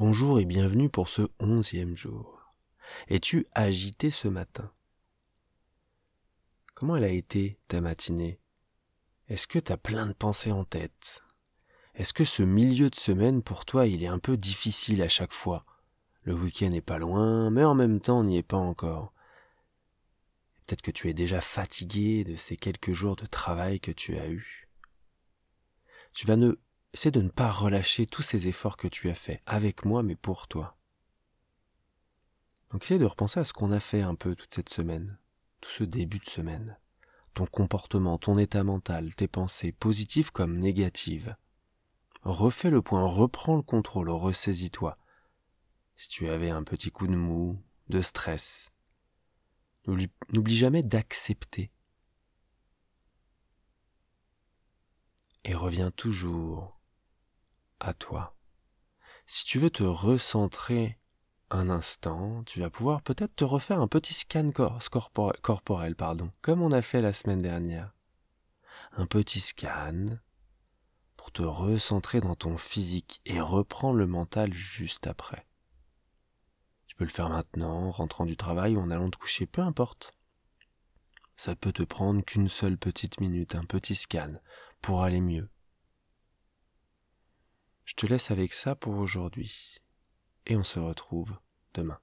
Bonjour et bienvenue pour ce onzième jour. Es-tu agité ce matin? Comment elle a été ta matinée? Est-ce que t'as plein de pensées en tête? Est-ce que ce milieu de semaine pour toi il est un peu difficile à chaque fois? Le week-end n'est pas loin, mais en même temps n'y est pas encore. Peut-être que tu es déjà fatigué de ces quelques jours de travail que tu as eus. Tu vas ne c'est de ne pas relâcher tous ces efforts que tu as faits, avec moi, mais pour toi. Donc essaie de repenser à ce qu'on a fait un peu toute cette semaine, tout ce début de semaine. Ton comportement, ton état mental, tes pensées, positives comme négatives. Refais le point, reprends le contrôle, ressaisis-toi. Si tu avais un petit coup de mou, de stress, n'oublie jamais d'accepter. Et reviens toujours toi. Si tu veux te recentrer un instant, tu vas pouvoir peut-être te refaire un petit scan corporel, pardon, comme on a fait la semaine dernière. Un petit scan pour te recentrer dans ton physique et reprendre le mental juste après. Tu peux le faire maintenant, en rentrant du travail ou en allant te coucher, peu importe. Ça peut te prendre qu'une seule petite minute, un petit scan, pour aller mieux. Je te laisse avec ça pour aujourd'hui et on se retrouve demain.